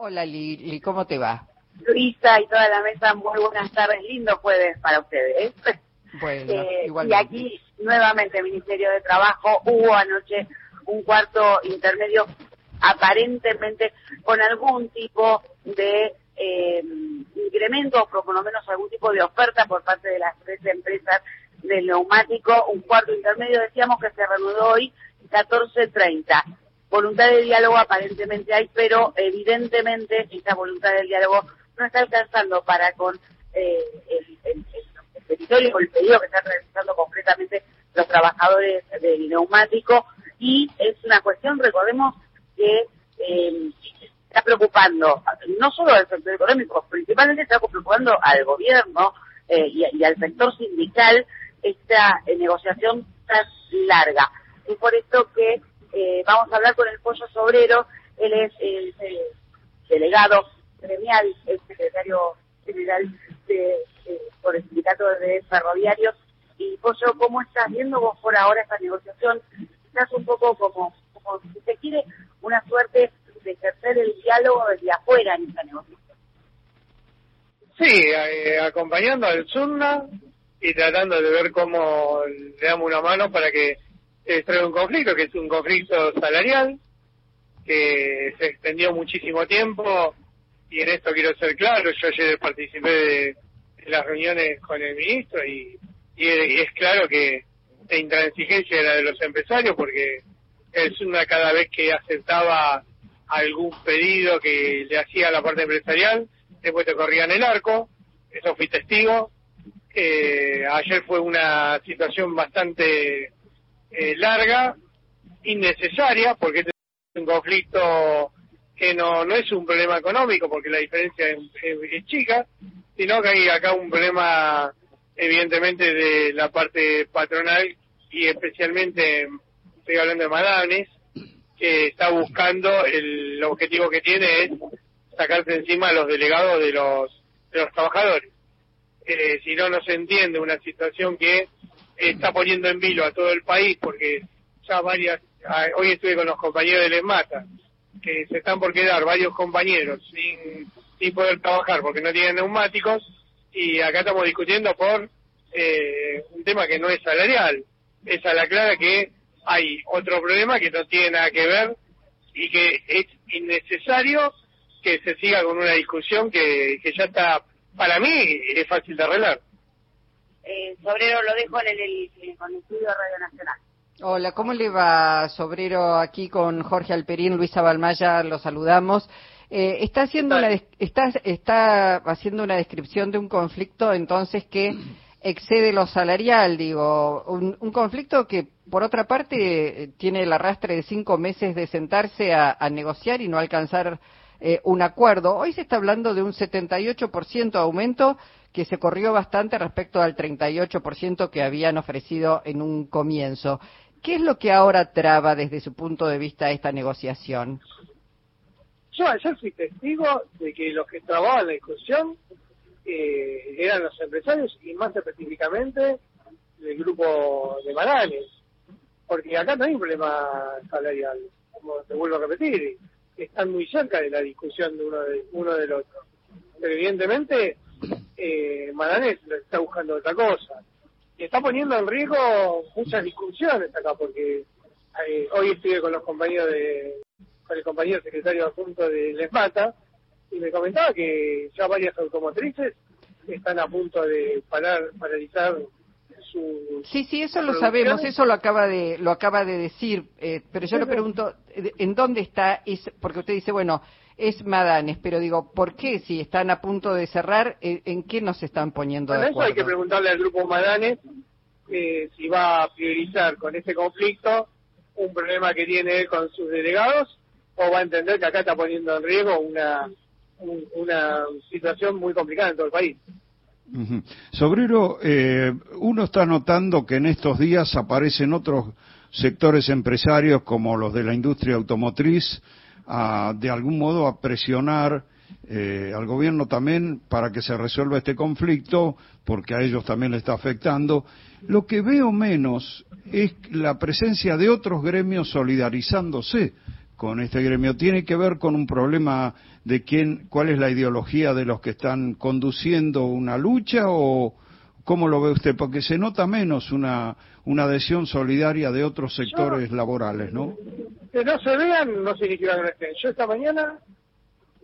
Hola Lili, ¿cómo te va? Luisa y toda la mesa, muy buenas tardes, lindo jueves para ustedes. Bueno, eh, y aquí nuevamente Ministerio de Trabajo. Hubo anoche un cuarto intermedio aparentemente con algún tipo de eh, incremento o por lo menos algún tipo de oferta por parte de las tres empresas del neumático, un cuarto intermedio decíamos que se reanudó hoy 14.30 voluntad de diálogo aparentemente hay, pero evidentemente esa voluntad de diálogo no está alcanzando para con eh, el, territorio o el pedido que están realizando concretamente los trabajadores del neumático y es una cuestión, recordemos, que eh, está preocupando no solo al sector económico, principalmente está preocupando al gobierno eh, y, y, al sector sindical esta eh, negociación tan larga. Es por esto que eh, vamos a hablar con el Pollo Sobrero, él es el, delegado gremial, el secretario general de, por el sindicato de ferroviarios. Y Pollo, ¿cómo estás viendo vos por ahora esta negociación? Estás un poco como, como si se quiere, una suerte de ejercer el diálogo desde afuera en esta negociación. Sí, eh, acompañando al Zurna y tratando de ver cómo le damos una mano para que se trae un conflicto, que es un conflicto salarial, que se extendió muchísimo tiempo, y en esto quiero ser claro, yo ayer participé de, las reuniones con el ministro y, y, es claro que la intransigencia era de los empresarios porque es una cada vez que aceptaba algún pedido que le hacía la parte empresarial, después te corrían el arco, eso fui testigo. Eh, ayer fue una situación bastante eh, larga, innecesaria, porque este es un conflicto que no, no es un problema económico, porque la diferencia es, chica, sino que hay acá un problema, evidentemente, de la parte patronal y especialmente, estoy hablando de Madanes, que está buscando, el, objetivo que tiene es sacarse encima a los delegados de los, de los trabajadores. Eh, si no, no se entiende una situación que está poniendo en vilo a todo el país porque ya varias, hoy estuve con los compañeros de Les Mata, que se están por quedar varios compañeros sin, sin poder trabajar porque no tienen neumáticos y acá estamos discutiendo por eh, un tema que no es salarial, es a la clara que hay otro problema que no tiene nada que ver y que es innecesario que se siga con una discusión que, que ya está, para mí, es fácil de arreglar eh, Sobrero lo dejo en el, estudio de Radio Nacional. Hola, ¿cómo le va, Sobrero? Aquí con Jorge Alperín, Luisa Balmaya, lo saludamos. Eh, está haciendo una está, está haciendo una descripción de un conflicto entonces que excede lo salarial, digo, un, conflicto que por otra parte tiene el arrastre de cinco meses de sentarse a, negociar y no alcanzar eh, un acuerdo. Hoy se está hablando de un 78% aumento que se corrió bastante respecto al 38% que habían ofrecido en un comienzo. ¿Qué es lo que ahora traba desde su punto de vista esta negociación? Yo ayer fui testigo de que los que trabajaban la discusión eh, eran los empresarios y más específicamente el grupo de Maranes, porque acá no hay un problema salarial, como te vuelvo a repetir, están muy cerca de la discusión de uno, de, uno del otro. Pero evidentemente eh, Madanes está buscando otra cosa. Y está poniendo en riesgo muchas discusiones acá, porque eh, hoy estuve con los compañeros de, con el compañero secretario adjunto de Lesmata, y me comentaba que ya varias automotrices están a punto de parar, paralizar su sí sí eso lo sabemos eso lo acaba de lo acaba de decir eh, pero yo le pregunto en dónde está porque usted dice bueno es Madanes, pero digo, ¿por qué si están a punto de cerrar, eh, en qué nos están poniendo bueno, eso hay que preguntarle al grupo Madanes eh, si va a priorizar con este conflicto un problema que tiene él con sus delegados o va a entender que acá está poniendo en riesgo una, una situación muy complicada en todo el país. Sobrero, eh, uno está notando que en estos días aparecen otros sectores empresarios como los de la industria automotriz, de algún modo a presionar eh, al gobierno también para que se resuelva este conflicto, porque a ellos también le está afectando. Lo que veo menos es la presencia de otros gremios solidarizándose con este gremio. ¿Tiene que ver con un problema de quién, cuál es la ideología de los que están conduciendo una lucha o cómo lo ve usted? Porque se nota menos una, una adhesión solidaria de otros sectores laborales, ¿no? Que no se vean no significa que no estén. Yo esta mañana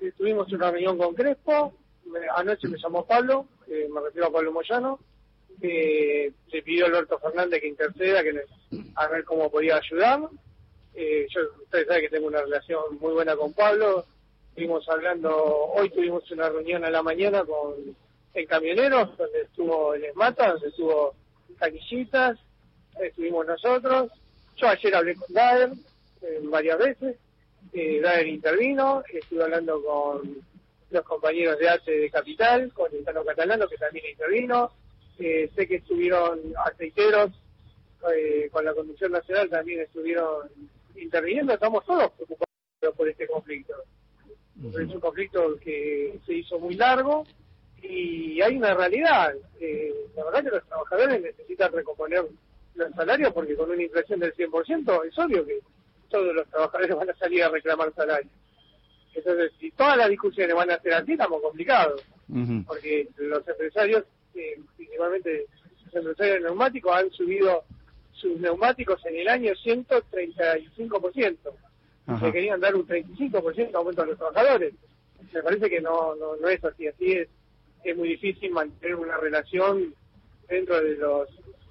eh, tuvimos una reunión con Crespo, anoche me llamó Pablo, eh, me refiero a Pablo Moyano, que le pidió a Alberto Fernández que interceda, que a ver cómo podía ayudar. Eh, yo, ustedes saben que tengo una relación muy buena con Pablo. Estuvimos hablando, hoy tuvimos una reunión a la mañana con en Camioneros, donde estuvo el Esmata, donde estuvo Canillitas, estuvimos nosotros. Yo ayer hablé con Daer eh, varias veces. Eh, intervino, estuve hablando con los compañeros de ACE de Capital, con el Tano Catalano, que también intervino. Eh, sé que estuvieron aceiteros eh, con la Conducción Nacional, también estuvieron interviniendo. Estamos todos preocupados por este conflicto. Es un conflicto que se hizo muy largo y hay una realidad. Eh, la verdad que los trabajadores necesitan recomponer los salarios porque con una inflación del 100% es obvio que todos los trabajadores van a salir a reclamar salarios. Entonces, si todas las discusiones van a ser así, estamos complicados. Porque los empresarios, eh, principalmente los empresarios neumáticos, han subido sus neumáticos en el año 135%. Se querían dar un 35% de aumento a los trabajadores. Me parece que no, no, no es así. Así es, es muy difícil mantener una relación dentro de los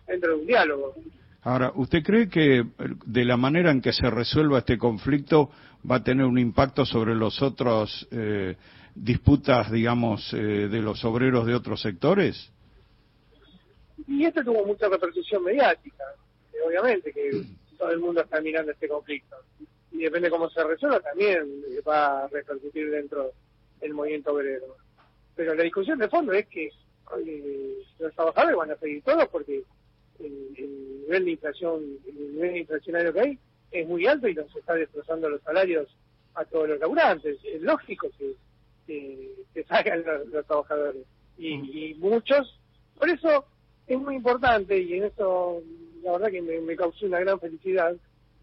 dentro de un diálogo. Ahora, ¿usted cree que de la manera en que se resuelva este conflicto va a tener un impacto sobre los otros eh, disputas, digamos, eh, de los obreros de otros sectores? Y esto tuvo mucha repercusión mediática, eh, obviamente, que todo el mundo está mirando este conflicto. Y depende cómo se resuelva, también va a repercutir dentro del movimiento obrero. Pero la discusión de fondo es que los trabajadores van a seguir todos porque el, nivel de inflación, el nivel inflacionario que hay es muy alto y nos está destrozando los salarios a todos los laburantes. Es lógico que, que, salgan los, trabajadores. Y, muchos, por eso es muy importante, y en eso la verdad que me, causó una gran felicidad,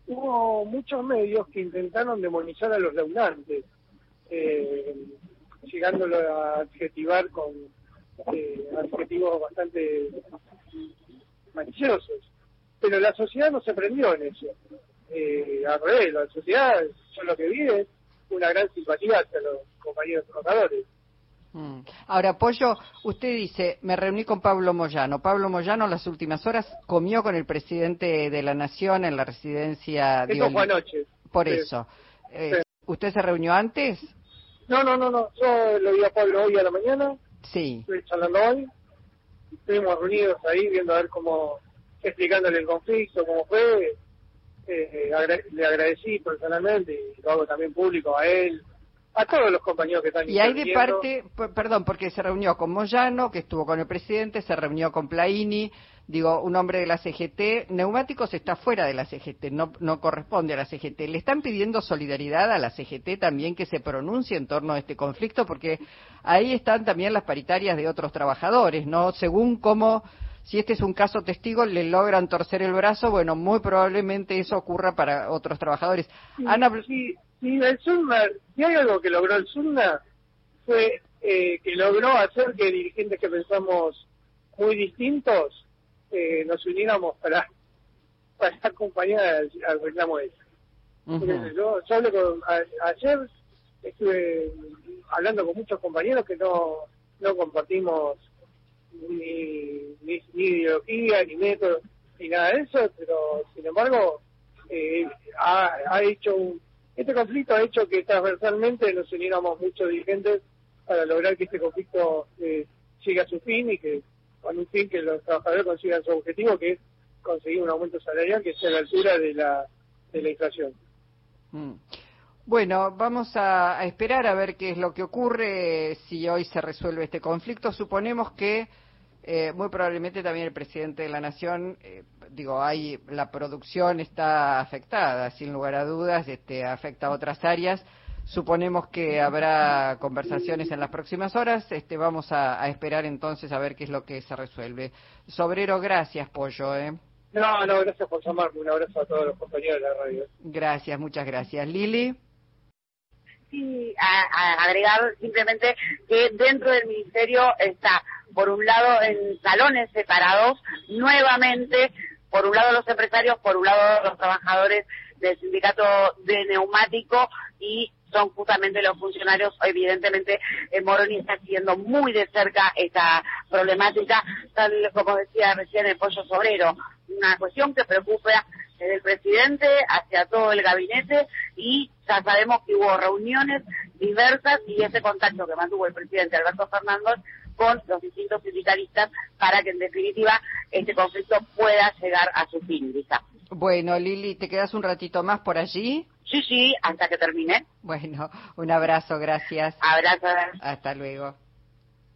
hubo muchos medios que intentaron demonizar a los laburantes, eh, llegándolo a adjetivar con eh, adjetivos bastante maliciosos. Pero la sociedad no se prendió en eso. Eh, al revés, la sociedad, yo lo que vi es una gran simpatía hacia los compañeros trabajadores. Mm. Ahora, Pollo, usted dice, me reuní con Pablo Moyano. Pablo Moyano las últimas horas comió con el presidente de la Nación en la residencia... Eso fue anoche. Por eso. Eh, ¿Usted se reunió antes? No, no, no, no. Yo lo vi a Pablo hoy a la mañana. Sí. Estoy charlando hoy estuvimos reunidos ahí viendo a ver cómo, explicándole el conflicto, cómo fue. Eh, le agradecí personalmente y lo hago también público a él, a todos los compañeros que están Y hay de parte, perdón, porque se reunió con Moyano, que estuvo con el presidente, se reunió con Plaini, digo, un hombre de la CGT, Neumáticos está fuera de la CGT, no, no corresponde a la CGT. ¿Le están pidiendo solidaridad a la CGT también que se pronuncie en torno a este conflicto? Porque ahí están también las paritarias de otros trabajadores, ¿no? Según cómo, si este es un caso testigo, le logran torcer el brazo, bueno, muy probablemente eso ocurra para otros trabajadores. Sí, sí, el Sunna, si hay algo que logró el Sunna, fue eh, que logró hacer que dirigentes que pensamos muy distintos eh, nos uniéramos para, para acompañar al, reclamo ese. yo, yo hablé con, ayer estuve hablando con muchos compañeros que no, no compartimos ni, ni, ideología, ni método, ni nada de eso, pero sin embargo eh, ha, ha hecho un, este conflicto ha hecho que transversalmente nos uniéramos muchos dirigentes para lograr que este conflicto eh, llegue a su fin y que con un fin que los trabajadores consigan su objetivo, que es conseguir un aumento salarial que sea a la altura de la, de la inflación. Mm. Bueno, vamos a, esperar a ver qué es lo que ocurre si hoy se resuelve este conflicto. Suponemos que eh, muy probablemente también el presidente de la Nación, eh, digo, hay la producción está afectada, sin lugar a dudas, este, afecta a otras áreas Suponemos que habrá conversaciones en las próximas horas. Este, vamos a, esperar entonces a ver qué es lo que se resuelve. Sobrero, gracias, Pollo. ¿eh? No, no, gracias por llamarme. Un abrazo a todos los compañeros de la radio. Gracias, muchas gracias. Lili. Sí, a, agregar simplemente que dentro del ministerio está, por un lado, en salones separados, nuevamente, por un lado los empresarios, por un lado los trabajadores del sindicato de neumático y son justamente los funcionarios, evidentemente Moroni está siguiendo muy de cerca esta problemática, tal como decía recién el pollo sobrero, una cuestión que preocupa desde el presidente hacia todo el gabinete y ya sabemos que hubo reuniones diversas y ese contacto que mantuvo el presidente Alberto Fernández con los distintos sindicalistas para que en definitiva este conflicto pueda llegar a su fin, Bueno, Lili, ¿te quedas un ratito más por allí? Sí, sí, hasta que termine. Bueno, un abrazo, gracias. Abrazo. Hasta luego.